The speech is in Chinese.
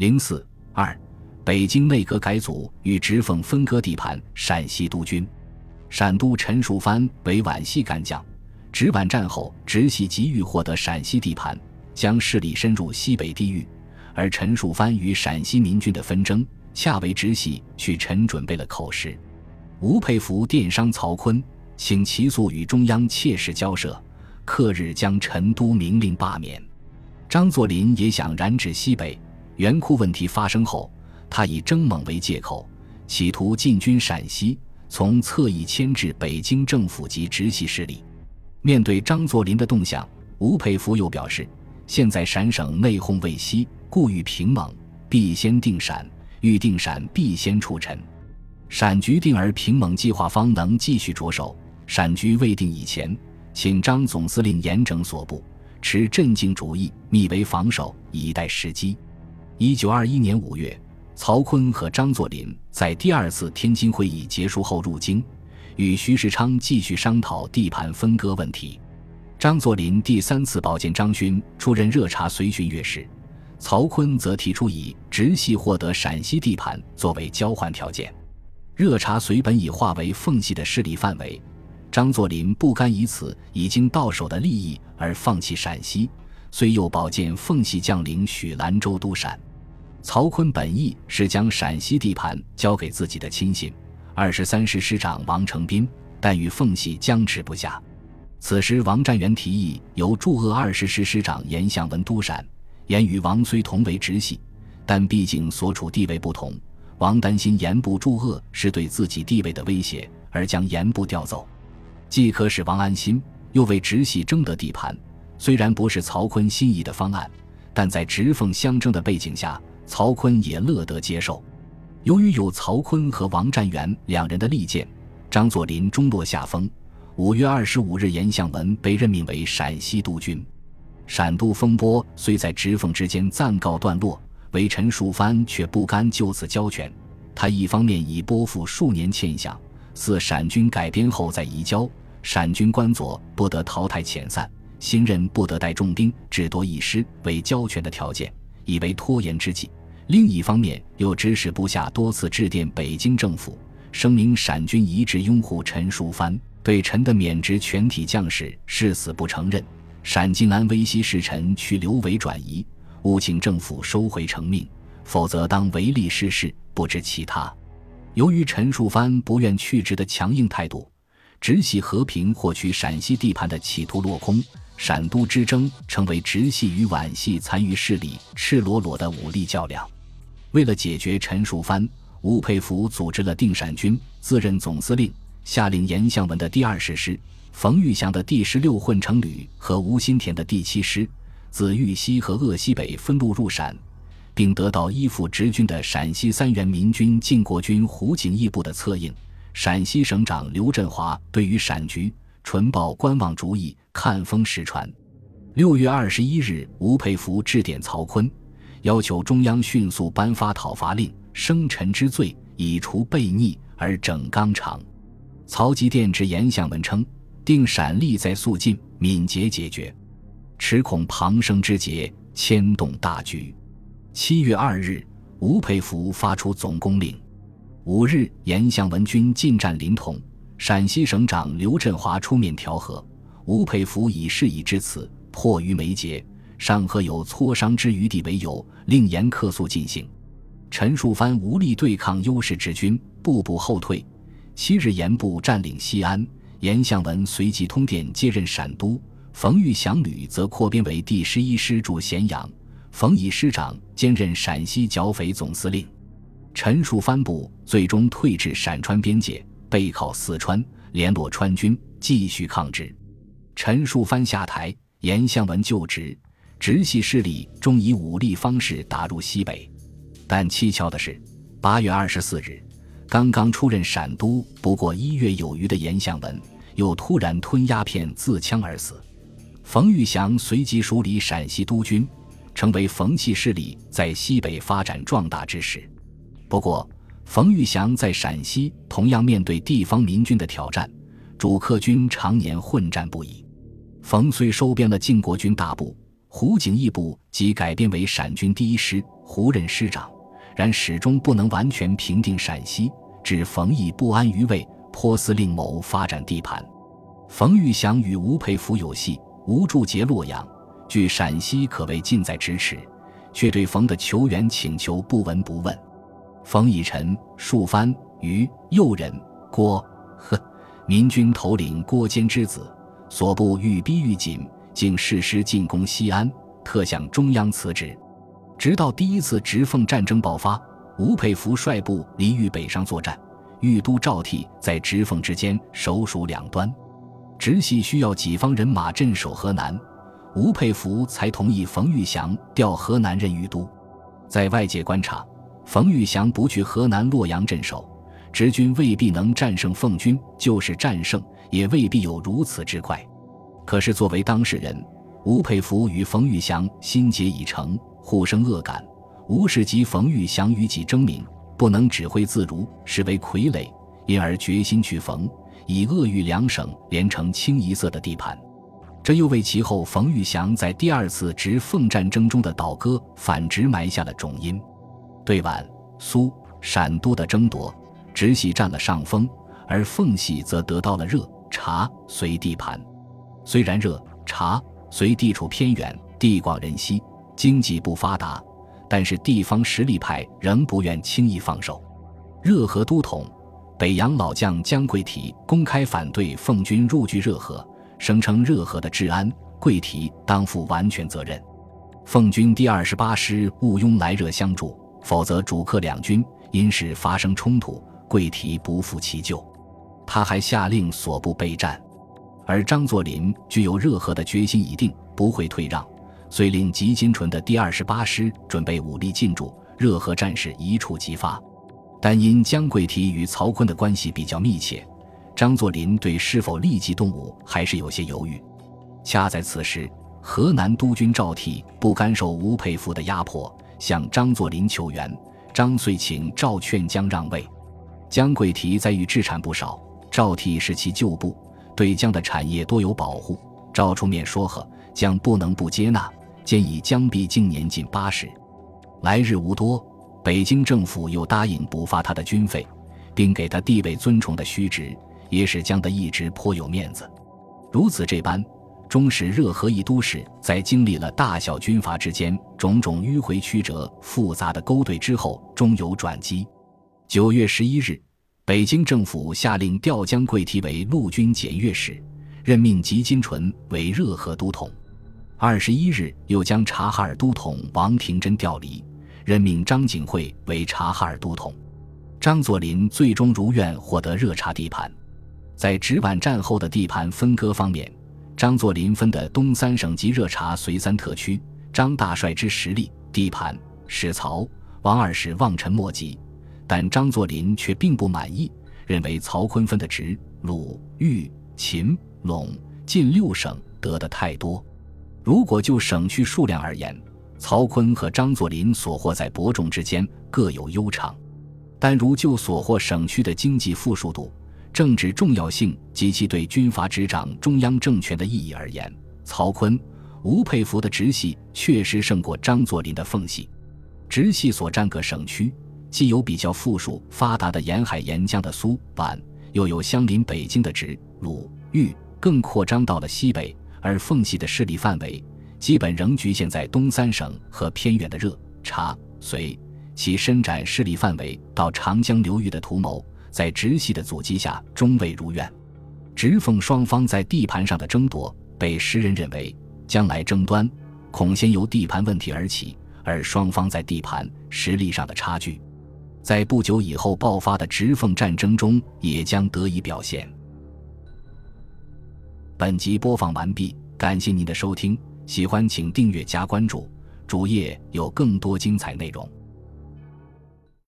零四二，北京内阁改组与直奉分割地盘，陕西督军。陕都陈树藩为皖系干将，直皖战后，直系急于获得陕西地盘，将势力深入西北地域。而陈树藩与陕西民军的纷争，恰为直系去陈准备了口实。吴佩孚电商曹锟，请其速与中央切实交涉，克日将陈都明令罢免。张作霖也想染指西北。袁库问题发生后，他以征蒙为借口，企图进军陕西。从侧翼牵制北京政府及直系势力。面对张作霖的动向，吴佩孚又表示：“现在陕省内讧未息，故欲平蒙，必先定陕；欲定陕，必先除陈。陕局定而平蒙计划方能继续着手。陕局未定以前，请张总司令严整所部，持镇静主义，密为防守，以待时机。”一九二一年五月。曹锟和张作霖在第二次天津会议结束后入京，与徐世昌继续商讨地盘分割问题。张作霖第三次保荐张勋出任热察随巡阅使，曹锟则提出以直系获得陕西地盘作为交换条件。热察随本已化为奉系的势力范围，张作霖不甘以此已经到手的利益而放弃陕西，遂又保荐奉系将领许兰州督陕。曹锟本意是将陕西地盘交给自己的亲信二十三师师长王承斌，但与奉系僵持不下。此时，王占元提议由驻鄂二十师师长严向文督陕，严与王虽同为直系，但毕竟所处地位不同。王担心严部驻鄂是对自己地位的威胁，而将严部调走，既可使王安心，又为直系争得地盘。虽然不是曹锟心仪的方案，但在直奉相争的背景下。曹锟也乐得接受。由于有曹锟和王占元两人的力荐，张作霖终落下风。五月二十五日，严向文被任命为陕西督军。陕都风波虽在直奉之间暂告段落，为陈树藩却不甘就此交权。他一方面已拨付数年欠饷，似陕军改编后再移交，陕军官佐不得淘汰遣散，新任不得带重兵，只多一师为交权的条件，以为拖延之计。另一方面，又指使部下多次致电北京政府，声明陕军一致拥护陈树藩，对陈的免职全体将士誓死不承认。陕晋安危西使臣去刘维转移，务请政府收回成命，否则当唯利是事，不知其他。由于陈树藩不愿去职的强硬态度，直系和平获取陕西地盘的企图落空，陕都之争成为直系与皖系残余势力赤裸裸的武力较量。为了解决陈树藩，吴佩孚组织了定陕军，自任总司令，下令严向文的第二十师、冯玉祥的第十六混成旅和吴新田的第七师，自豫西和鄂西北分路入陕，并得到依附直军的陕西三原民军靖国军胡景翼部的策应。陕西省长刘振华对于陕局纯抱观望主义，看风使船。六月二十一日，吴佩孚致电曹锟。要求中央迅速颁发讨伐令，生臣之罪，以除悖逆而整纲常。曹吉殿之严向文称：“定陕力在肃静，敏捷解决，持恐旁生之节，牵动大局。”七月二日，吴佩孚发出总攻令。五日，严向文军进占临潼，陕西省长刘振华出面调和，吴佩孚以事已至此，迫于眉睫。尚和有磋商之余地为由，令严客速进行。陈树藩无力对抗优势之军，步步后退。七日，严部占领西安，严向文随即通电接任陕都。冯玉祥旅则扩编为第十一师驻咸阳，冯以师长兼任陕西剿匪总司令。陈树藩部最终退至陕川边界，背靠四川，联络川军继续抗旨。陈树藩下台，严向文就职。直系势力终以武力方式打入西北，但蹊跷的是，八月二十四日，刚刚出任陕都不过一月有余的严向文，又突然吞鸦片自枪而死。冯玉祥随即署理陕西督军，成为冯系势力在西北发展壮大之时。不过，冯玉祥在陕西同样面对地方民军的挑战，主客军常年混战不已。冯虽收编了晋国军大部。胡景翼部即改编为陕军第一师，胡任师长，然始终不能完全平定陕西，致冯异不安于位，颇思另谋发展地盘。冯玉祥与吴佩孚有隙，吴驻节洛阳，据陕西可谓近在咫尺，却对冯的求援请求不闻不问。冯以臣、树藩、于右人郭呵，民军头领郭坚之子，所部愈逼愈紧，竟誓师进攻西安，特向中央辞职。直到第一次直奉战争爆发，吴佩孚率部离豫北上作战，豫都赵倜在直奉之间守属两端。直系需要己方人马镇守河南，吴佩孚才同意冯玉祥调河南任豫都。在外界观察，冯玉祥不去河南洛阳镇守，直军未必能战胜奉军；就是战胜，也未必有如此之快。可是作为当事人，吴佩孚与冯玉祥心结已成，互生恶感。吴氏及冯玉祥与己争名，不能指挥自如，实为傀儡，因而决心去冯。以鄂豫两省连成清一色的地盘，这又为其后冯玉祥在第二次直奉战争中的倒戈反直埋下了种因。对皖、苏、陕都的争夺，直系占了上风，而奉系则得到了热、察、绥地盘。虽然热、察、虽地处偏远，地广人稀，经济不发达，但是地方实力派仍不愿轻易放手。热河都统。北洋老将姜桂提公开反对奉军入据热河，声称热河的治安，桂提当负完全责任。奉军第二十八师毋庸来热相助，否则主客两军因事发生冲突，桂提不负其咎。他还下令所部备战，而张作霖具有热河的决心已定，不会退让，遂令吉金纯的第二十八师准备武力进驻热河，战事一触即发。但因姜桂提与曹锟的关系比较密切，张作霖对是否立即动武还是有些犹豫。恰在此时，河南督军赵倜不甘受吴佩孚的压迫，向张作霖求援。张遂请赵劝姜让位。姜桂提在豫置产不少，赵倜是其旧部，对姜的产业多有保护。赵出面说和，姜不能不接纳，建议姜毕竟年近八十，来日无多。北京政府又答应补发他的军费，并给他地位尊崇的虚职，也使姜的一直颇有面子。如此这般，终使热河一都市在经历了大小军阀之间种种迂回曲折、复杂的勾兑之后，终有转机。九月十一日，北京政府下令调姜桂提为陆军检阅使，任命吉金纯为热河都统。二十一日，又将察哈尔都统王廷珍调离。任命张景惠为察哈尔都统，张作霖最终如愿获得热察地盘。在直皖战后的地盘分割方面，张作霖分的东三省及热察绥三特区，张大帅之实力、地盘，使曹、王二世望尘莫及。但张作霖却并不满意，认为曹锟分的直、鲁、豫、秦、陇近六省得的太多。如果就省区数量而言，曹锟和张作霖所获在伯仲之间，各有优长。但如就所获省区的经济富庶度、政治重要性及其对军阀执掌中央政权的意义而言，曹锟、吴佩孚的直系确实胜过张作霖的奉系。直系所占各省区，既有比较富庶发达的沿海沿江的苏皖，又有相邻北京的直、鲁、豫，更扩张到了西北；而奉系的势力范围。基本仍局限在东三省和偏远的热察绥，其伸展势力范围到长江流域的图谋，在直系的阻击下终未如愿。直奉双方在地盘上的争夺，被时人认为将来争端恐先由地盘问题而起，而双方在地盘实力上的差距，在不久以后爆发的直奉战争中也将得以表现。本集播放完毕，感谢您的收听。喜欢请订阅加关注，主页有更多精彩内容。